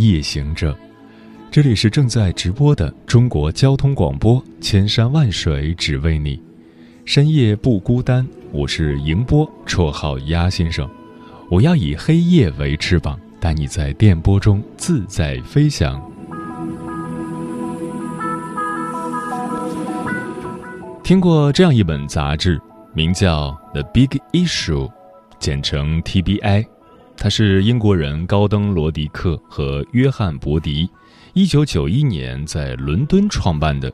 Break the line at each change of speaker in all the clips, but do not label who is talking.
夜行者，这里是正在直播的中国交通广播，千山万水只为你，深夜不孤单。我是迎波，绰号鸭先生。我要以黑夜为翅膀，带你在电波中自在飞翔。听过这样一本杂志，名叫《The Big Issue》，简称 TBI。它是英国人高登·罗迪克和约翰·伯迪，一九九一年在伦敦创办的。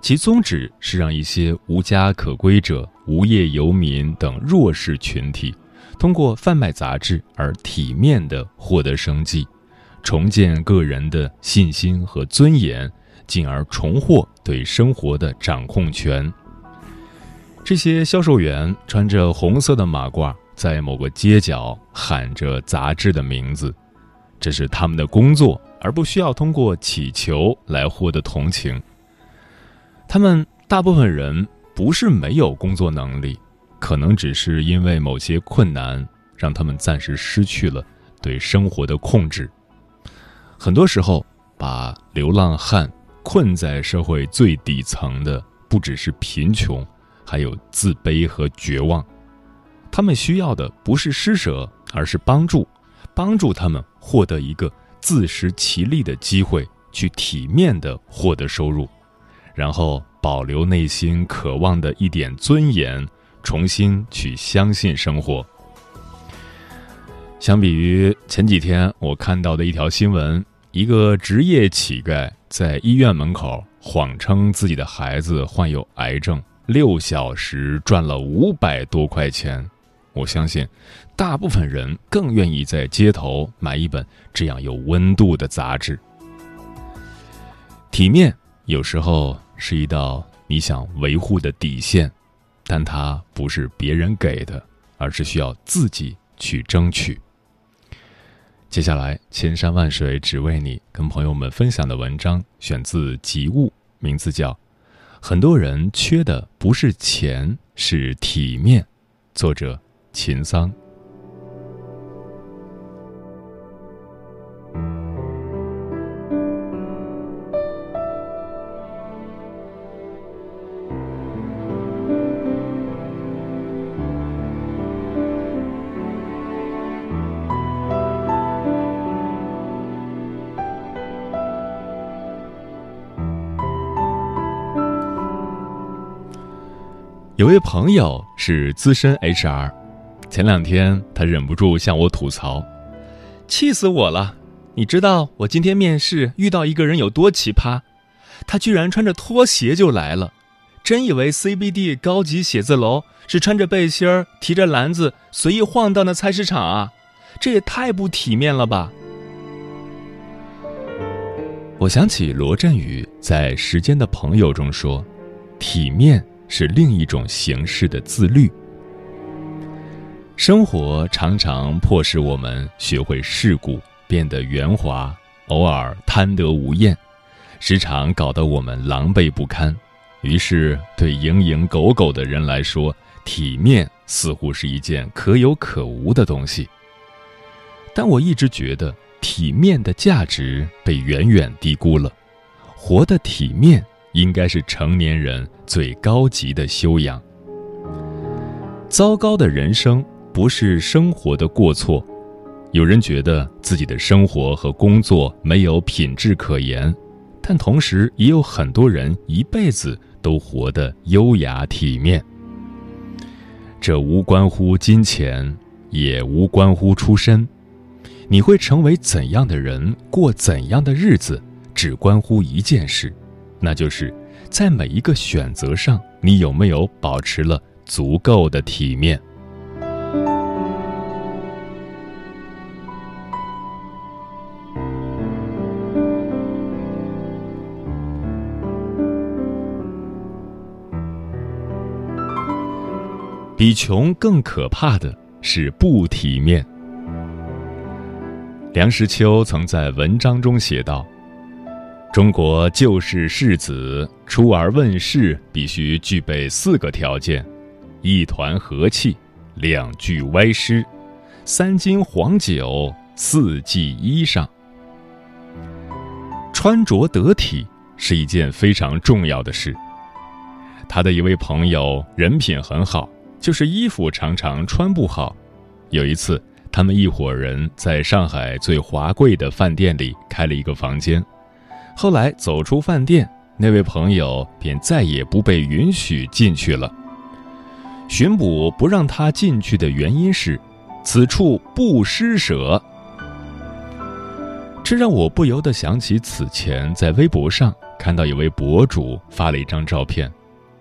其宗旨是让一些无家可归者、无业游民等弱势群体，通过贩卖杂志而体面地获得生计，重建个人的信心和尊严，进而重获对生活的掌控权。这些销售员穿着红色的马褂。在某个街角喊着杂志的名字，这是他们的工作，而不需要通过乞求来获得同情。他们大部分人不是没有工作能力，可能只是因为某些困难让他们暂时失去了对生活的控制。很多时候，把流浪汉困在社会最底层的不只是贫穷，还有自卑和绝望。他们需要的不是施舍，而是帮助，帮助他们获得一个自食其力的机会，去体面的获得收入，然后保留内心渴望的一点尊严，重新去相信生活。相比于前几天我看到的一条新闻，一个职业乞丐在医院门口谎称自己的孩子患有癌症，六小时赚了五百多块钱。我相信，大部分人更愿意在街头买一本这样有温度的杂志。体面有时候是一道你想维护的底线，但它不是别人给的，而是需要自己去争取。接下来，千山万水只为你，跟朋友们分享的文章选自《极物》，名字叫《很多人缺的不是钱，是体面》，作者。秦桑。有位朋友是资深 HR。前两天，他忍不住向我吐槽：“气死我了！你知道我今天面试遇到一个人有多奇葩？他居然穿着拖鞋就来了，真以为 CBD 高级写字楼是穿着背心儿、提着篮子随意晃荡的菜市场啊？这也太不体面了吧！”我想起罗振宇在《时间的朋友》中说：“体面是另一种形式的自律。”生活常常迫使我们学会世故，变得圆滑，偶尔贪得无厌，时常搞得我们狼狈不堪。于是，对蝇营狗苟的人来说，体面似乎是一件可有可无的东西。但我一直觉得，体面的价值被远远低估了。活得体面，应该是成年人最高级的修养。糟糕的人生。不是生活的过错，有人觉得自己的生活和工作没有品质可言，但同时也有很多人一辈子都活得优雅体面。这无关乎金钱，也无关乎出身，你会成为怎样的人，过怎样的日子，只关乎一件事，那就是在每一个选择上，你有没有保持了足够的体面。比穷更可怕的是不体面。梁实秋曾在文章中写道：“中国旧式世子出而问世，必须具备四个条件：一团和气，两句歪诗，三斤黄酒，四季衣裳。穿着得体是一件非常重要的事。”他的一位朋友人品很好，就是衣服常常穿不好。有一次，他们一伙人在上海最华贵的饭店里开了一个房间。后来走出饭店，那位朋友便再也不被允许进去了。巡捕不让他进去的原因是，此处不施舍。这让我不由得想起此前在微博上看到一位博主发了一张照片。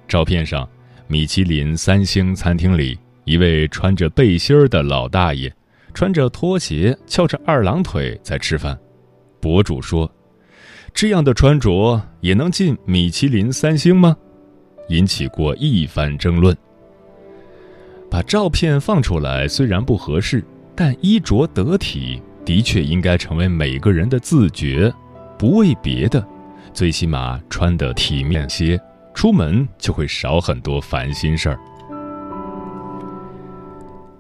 照片上，米其林三星餐厅里，一位穿着背心儿的老大爷，穿着拖鞋，翘着二郎腿在吃饭。博主说：“这样的穿着也能进米其林三星吗？”引起过一番争论。把照片放出来虽然不合适，但衣着得体的确应该成为每个人的自觉。不为别的，最起码穿得体面些。出门就会少很多烦心事儿。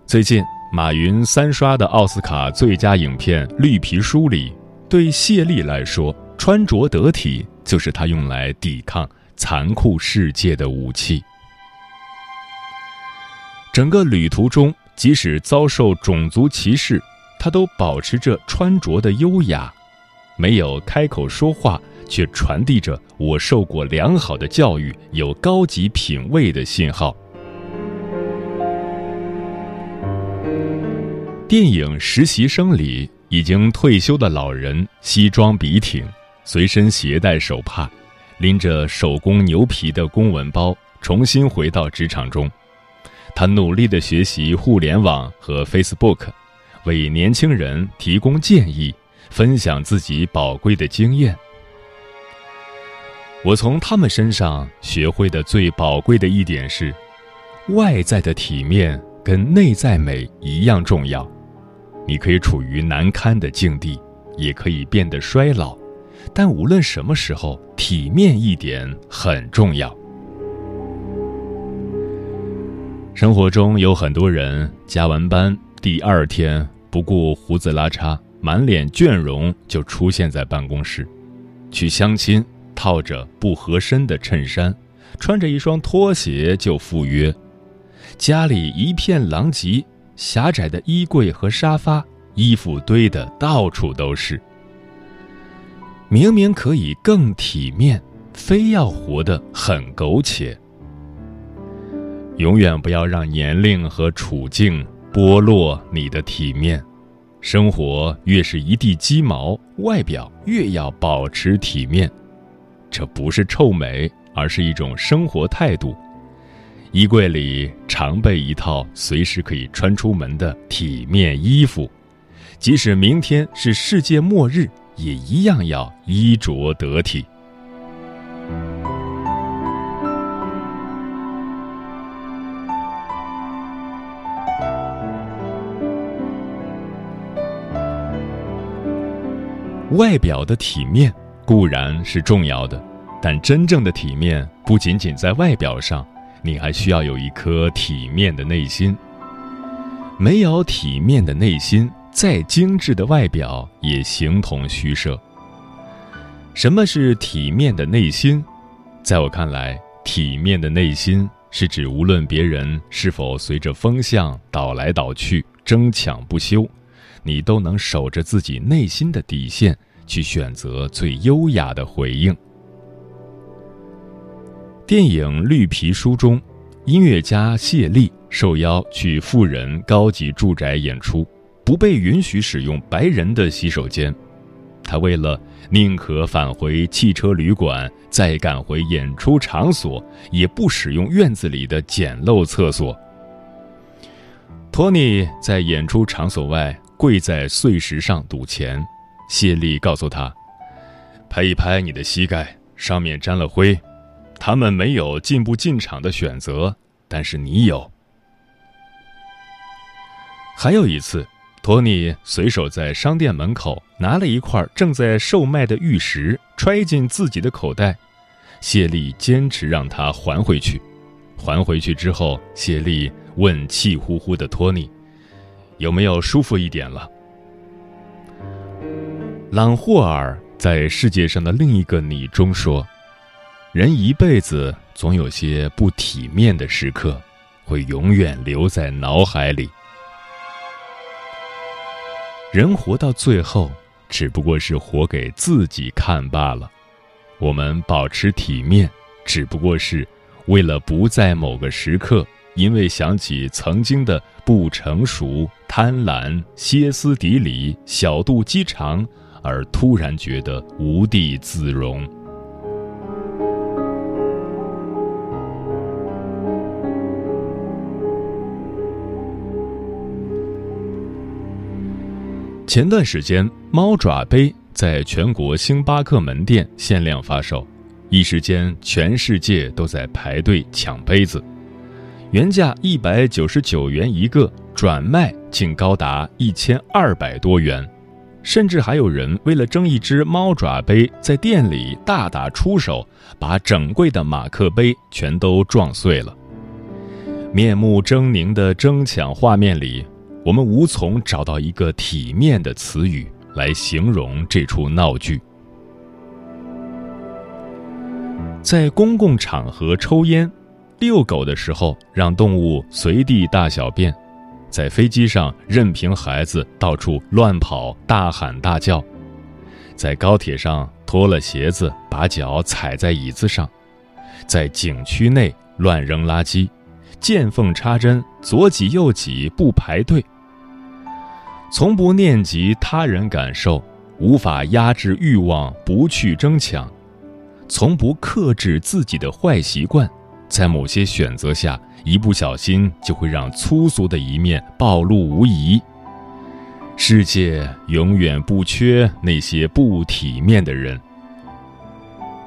最近，马云三刷的奥斯卡最佳影片《绿皮书》里，对谢丽来说，穿着得体就是她用来抵抗残酷世界的武器。整个旅途中，即使遭受种族歧视，她都保持着穿着的优雅，没有开口说话。却传递着我受过良好的教育、有高级品味的信号。电影《实习生》里，已经退休的老人西装笔挺，随身携带手帕，拎着手工牛皮的公文包，重新回到职场中。他努力的学习互联网和 Facebook，为年轻人提供建议，分享自己宝贵的经验。我从他们身上学会的最宝贵的一点是，外在的体面跟内在美一样重要。你可以处于难堪的境地，也可以变得衰老，但无论什么时候，体面一点很重要。生活中有很多人加完班第二天不顾胡子拉碴，满脸倦容就出现在办公室，去相亲。套着不合身的衬衫，穿着一双拖鞋就赴约，家里一片狼藉，狭窄的衣柜和沙发，衣服堆得到处都是。明明可以更体面，非要活得很苟且。永远不要让年龄和处境剥落你的体面。生活越是一地鸡毛，外表越要保持体面。这不是臭美，而是一种生活态度。衣柜里常备一套随时可以穿出门的体面衣服，即使明天是世界末日，也一样要衣着得体。外表的体面。固然是重要的，但真正的体面不仅仅在外表上，你还需要有一颗体面的内心。没有体面的内心，再精致的外表也形同虚设。什么是体面的内心？在我看来，体面的内心是指无论别人是否随着风向倒来倒去、争抢不休，你都能守着自己内心的底线。去选择最优雅的回应。电影《绿皮书》中，音乐家谢丽受邀去富人高级住宅演出，不被允许使用白人的洗手间。他为了宁可返回汽车旅馆，再赶回演出场所，也不使用院子里的简陋厕所。托尼在演出场所外跪在碎石上赌钱。谢丽告诉他：“拍一拍你的膝盖，上面沾了灰。他们没有进不进场的选择，但是你有。”还有一次，托尼随手在商店门口拿了一块正在售卖的玉石，揣进自己的口袋。谢丽坚持让他还回去。还回去之后，谢丽问气呼呼的托尼：“有没有舒服一点了？”朗霍尔在《世界上的另一个你》中说：“人一辈子总有些不体面的时刻，会永远留在脑海里。人活到最后，只不过是活给自己看罢了。我们保持体面，只不过是……”为了不在某个时刻，因为想起曾经的不成熟、贪婪、歇斯底里、小肚鸡肠，而突然觉得无地自容。前段时间，猫爪杯在全国星巴克门店限量发售。一时间，全世界都在排队抢杯子，原价一百九十九元一个，转卖竟高达一千二百多元，甚至还有人为了争一只猫爪杯，在店里大打出手，把整柜的马克杯全都撞碎了。面目狰狞的争抢画面里，我们无从找到一个体面的词语来形容这出闹剧。在公共场合抽烟，遛狗的时候让动物随地大小便，在飞机上任凭孩子到处乱跑、大喊大叫，在高铁上脱了鞋子把脚踩在椅子上，在景区内乱扔垃圾，见缝插针、左挤右挤不排队，从不念及他人感受，无法压制欲望不去争抢。从不克制自己的坏习惯，在某些选择下，一不小心就会让粗俗的一面暴露无遗。世界永远不缺那些不体面的人，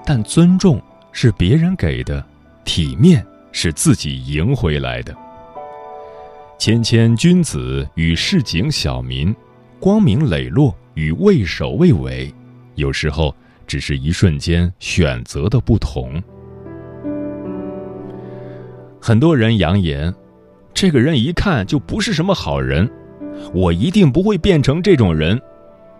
但尊重是别人给的，体面是自己赢回来的。谦谦君子与市井小民，光明磊落与畏首畏尾，有时候。只是一瞬间选择的不同。很多人扬言，这个人一看就不是什么好人，我一定不会变成这种人。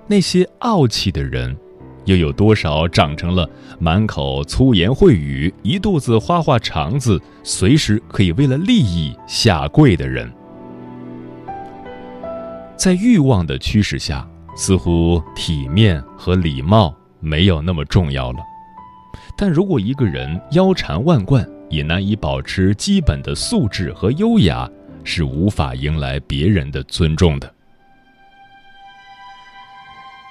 那些傲气的人，又有多少长成了满口粗言秽语、一肚子花花肠子、随时可以为了利益下跪的人？在欲望的驱使下，似乎体面和礼貌。没有那么重要了，但如果一个人腰缠万贯，也难以保持基本的素质和优雅，是无法迎来别人的尊重的。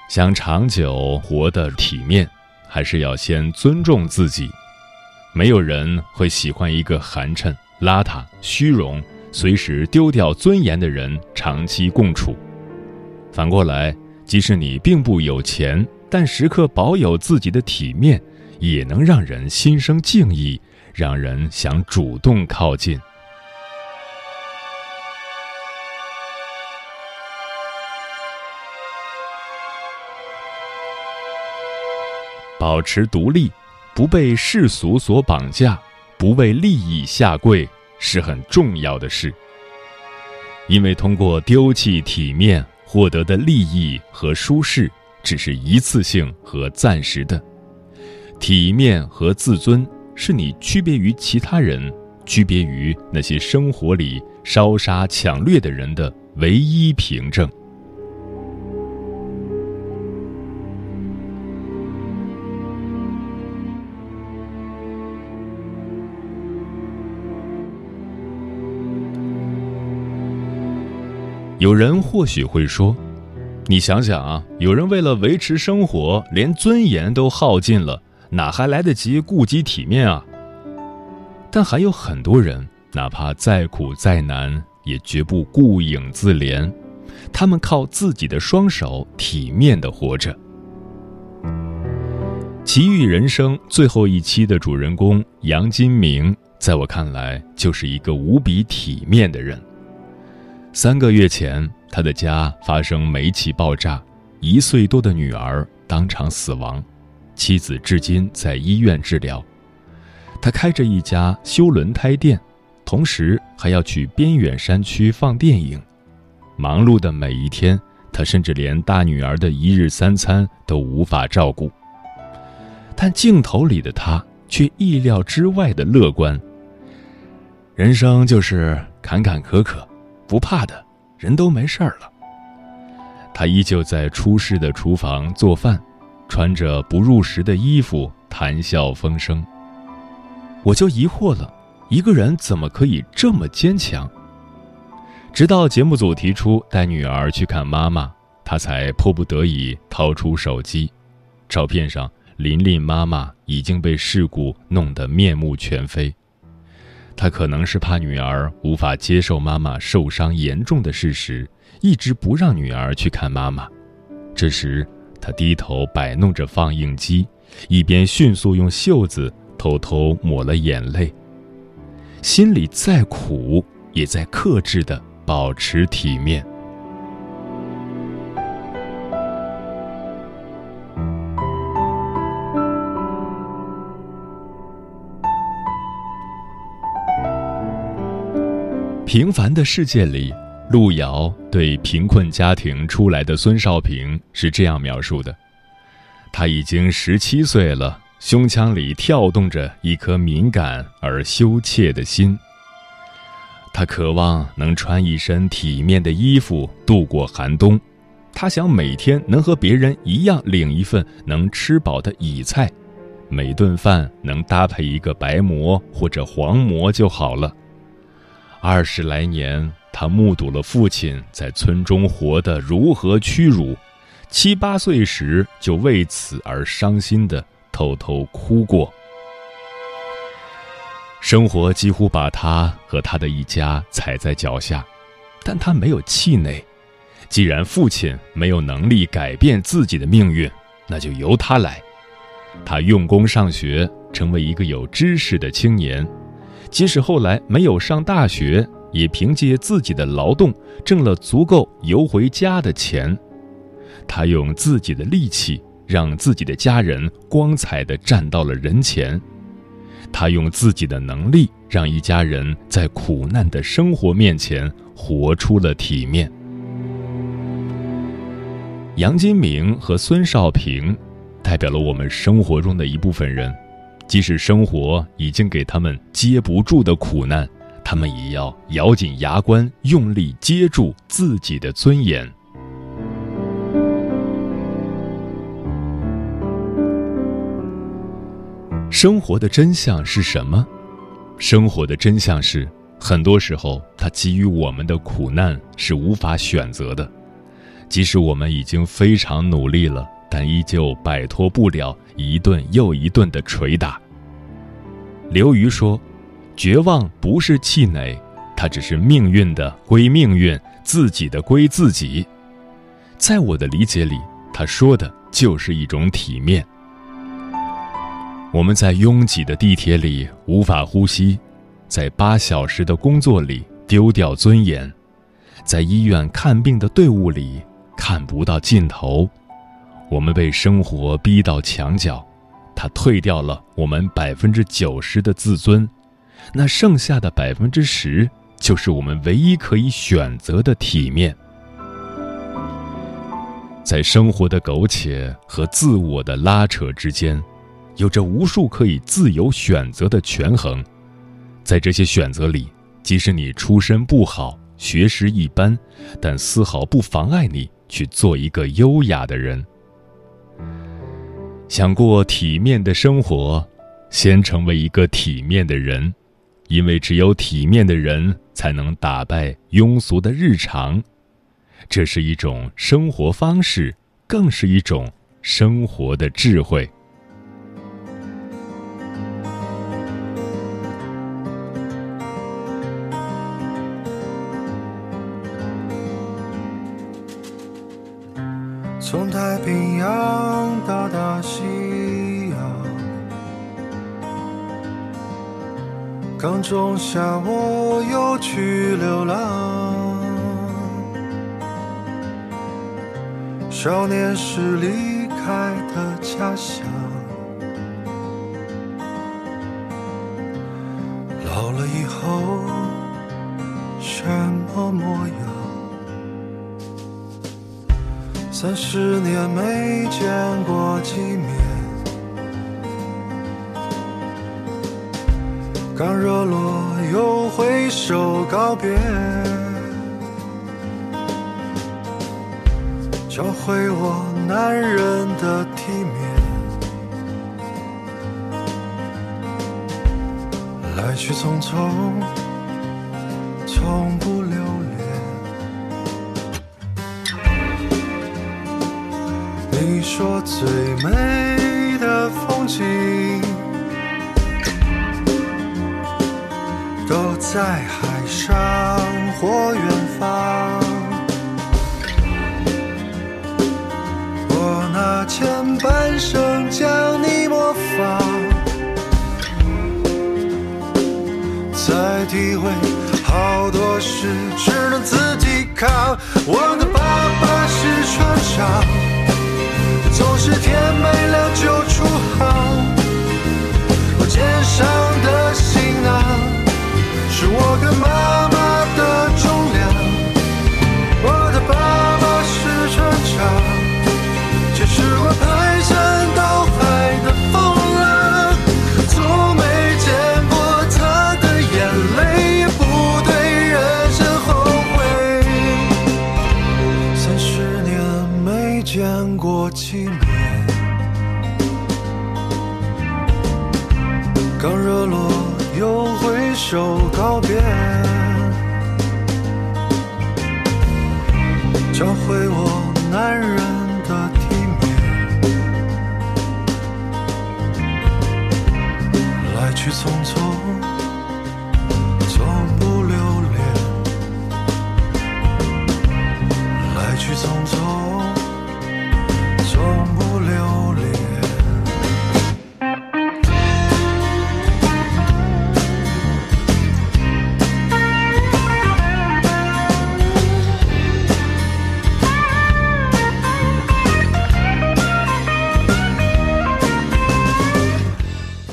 想长久活得体面，还是要先尊重自己。没有人会喜欢一个寒碜、邋遢、虚荣、随时丢掉尊严的人长期共处。反过来，即使你并不有钱。但时刻保有自己的体面，也能让人心生敬意，让人想主动靠近。保持独立，不被世俗所绑架，不为利益下跪，是很重要的事。因为通过丢弃体面获得的利益和舒适。只是一次性和暂时的，体面和自尊是你区别于其他人、区别于那些生活里烧杀抢掠的人的唯一凭证。有人或许会说。你想想啊，有人为了维持生活，连尊严都耗尽了，哪还来得及顾及体面啊？但还有很多人，哪怕再苦再难，也绝不顾影自怜，他们靠自己的双手体面的活着。《奇遇人生》最后一期的主人公杨金明，在我看来就是一个无比体面的人。三个月前，他的家发生煤气爆炸，一岁多的女儿当场死亡，妻子至今在医院治疗。他开着一家修轮胎店，同时还要去边远山区放电影，忙碌的每一天，他甚至连大女儿的一日三餐都无法照顾。但镜头里的他却意料之外的乐观。人生就是坎坎坷坷，不怕的，人都没事儿了。他依旧在出事的厨房做饭，穿着不入时的衣服，谈笑风生。我就疑惑了，一个人怎么可以这么坚强？直到节目组提出带女儿去看妈妈，他才迫不得已掏出手机。照片上，琳琳妈妈已经被事故弄得面目全非。他可能是怕女儿无法接受妈妈受伤严重的事实，一直不让女儿去看妈妈。这时，他低头摆弄着放映机，一边迅速用袖子。偷偷抹了眼泪，心里再苦，也在克制的保持体面。平凡的世界里，路遥对贫困家庭出来的孙少平是这样描述的：他已经十七岁了。胸腔里跳动着一颗敏感而羞怯的心。他渴望能穿一身体面的衣服度过寒冬，他想每天能和别人一样领一份能吃饱的乙菜，每顿饭能搭配一个白馍或者黄馍就好了。二十来年，他目睹了父亲在村中活得如何屈辱，七八岁时就为此而伤心的。偷偷哭过，生活几乎把他和他的一家踩在脚下，但他没有气馁。既然父亲没有能力改变自己的命运，那就由他来。他用功上学，成为一个有知识的青年。即使后来没有上大学，也凭借自己的劳动挣了足够邮回家的钱。他用自己的力气。让自己的家人光彩的站到了人前，他用自己的能力让一家人在苦难的生活面前活出了体面。杨金明和孙少平，代表了我们生活中的一部分人，即使生活已经给他们接不住的苦难，他们也要咬紧牙关，用力接住自己的尊严。生活的真相是什么？生活的真相是，很多时候，它给予我们的苦难是无法选择的。即使我们已经非常努力了，但依旧摆脱不了一顿又一顿的捶打。刘瑜说：“绝望不是气馁，它只是命运的归命运，自己的归自己。”在我的理解里，他说的就是一种体面。我们在拥挤的地铁里无法呼吸，在八小时的工作里丢掉尊严，在医院看病的队伍里看不到尽头。我们被生活逼到墙角，它退掉了我们百分之九十的自尊，那剩下的百分之十，就是我们唯一可以选择的体面。在生活的苟且和自我的拉扯之间。有着无数可以自由选择的权衡，在这些选择里，即使你出身不好、学识一般，但丝毫不妨碍你去做一个优雅的人。想过体面的生活，先成为一个体面的人，因为只有体面的人才能打败庸俗的日常。这是一种生活方式，更是一种生活的智慧。
从太平洋到大西洋刚种下我又去流浪少年时离开的家乡老了以后什么模样？三十年没见过几面。刚热络又挥手告别。教会我男人的体面，来去匆匆，从不留恋。你说最美的风景，都在海上或远方。我拿前半生将你模仿，才体会好多事只能自己扛。我的爸爸是船长，总是天没亮就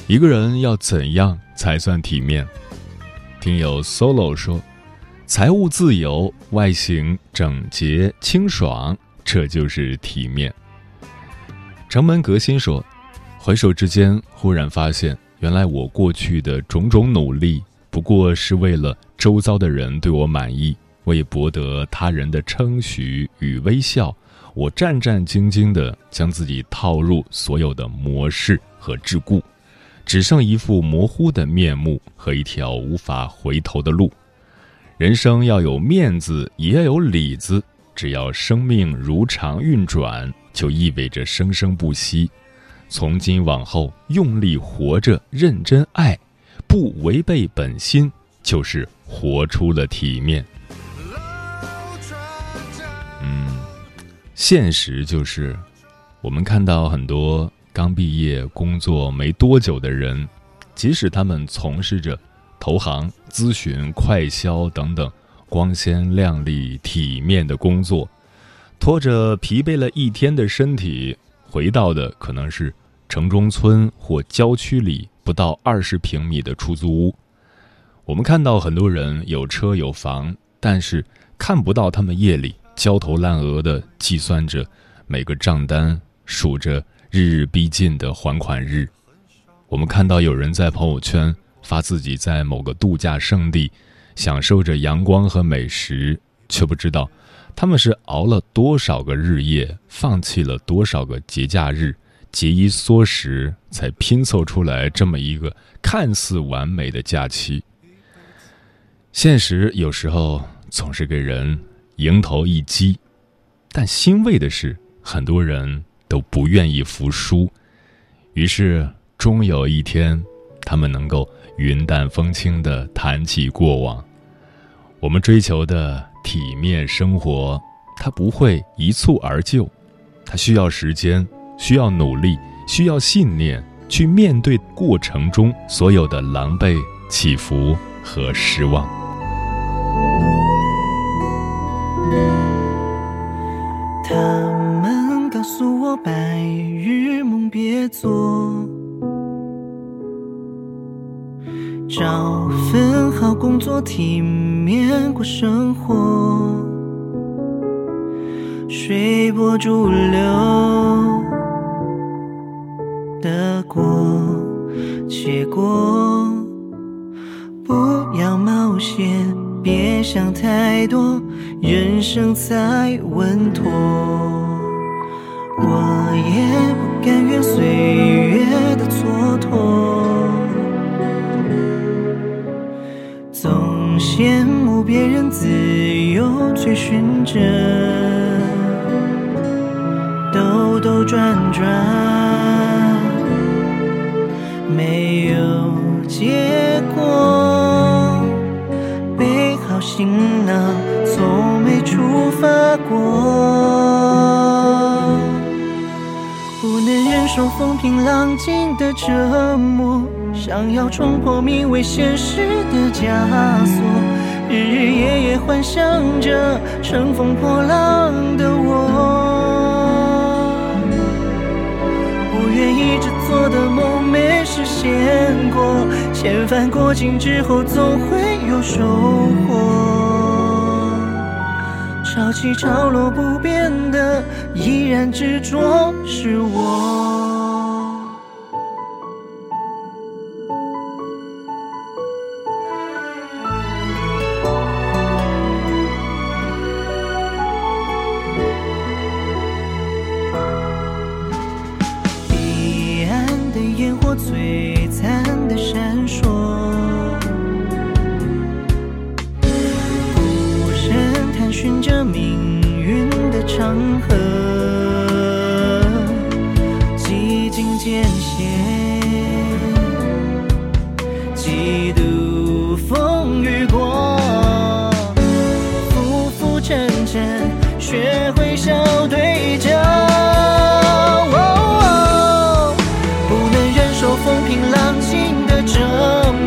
一个人要怎样才算体面？听友 solo 说，财务自由，外形整洁清爽，这就是体面。城门革新说，回首之间，忽然发现，原来我过去的种种努力，不过是为了周遭的人对我满意，为博得他人的称许与微笑，我战战兢兢地将自己套入所有的模式和桎梏。只剩一副模糊的面目和一条无法回头的路。人生要有面子，也要有里子。只要生命如常运转，就意味着生生不息。从今往后，用力活着，认真爱，不违背本心，就是活出了体面。嗯，现实就是，我们看到很多。刚毕业工作没多久的人，即使他们从事着投行、咨询、快销等等光鲜亮丽、体面的工作，拖着疲惫了一天的身体，回到的可能是城中村或郊区里不到二十平米的出租屋。我们看到很多人有车有房，但是看不到他们夜里焦头烂额的计算着每个账单，数着。日日逼近的还款日，我们看到有人在朋友圈发自己在某个度假胜地享受着阳光和美食，却不知道他们是熬了多少个日夜，放弃了多少个节假日，节衣缩食才拼凑出来这么一个看似完美的假期。现实有时候总是给人迎头一击，但欣慰的是，很多人。都不愿意服输，于是终有一天，他们能够云淡风轻的谈起过往。我们追求的体面生活，它不会一蹴而就，它需要时间，需要努力，需要信念，去面对过程中所有的狼狈、起伏和失望。
他。告诉我白日梦别做，找份好工作，体面过生活，随波逐流，得过且过，不要冒险，别想太多，人生才稳寻风平浪静的折磨，想要冲破名为现实的枷锁，日日夜夜幻想着乘风破浪的我，不愿意只做的梦没实现过，千帆过尽之后总会有收获。潮起潮落不变的，依然执着是我。河，几经艰险，几度风雨过，浮浮沉沉，学会笑对着。不能忍受风平浪静的折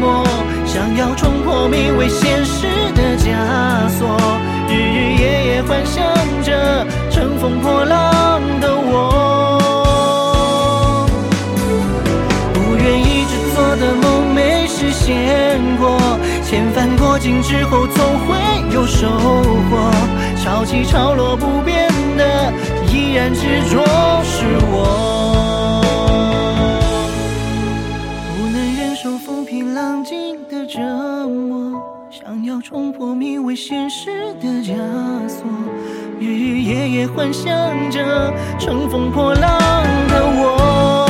磨，想要冲破名为现实的枷风破浪的我，不愿一直做的梦没实现过，千帆过尽之后总会有收获，潮起潮落不变的，依然执着是我。想要冲破名为现实的枷锁日日夜夜幻想着乘风破浪的我。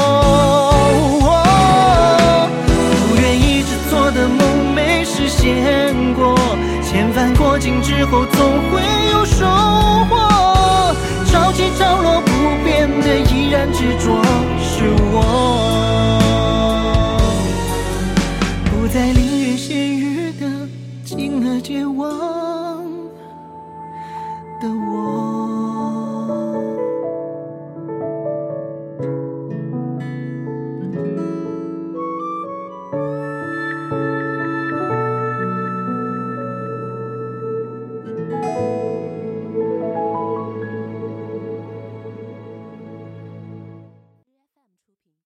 不愿一直做的梦没实现过千帆过尽之后总会有收获。潮起潮落不变的依然执着是我。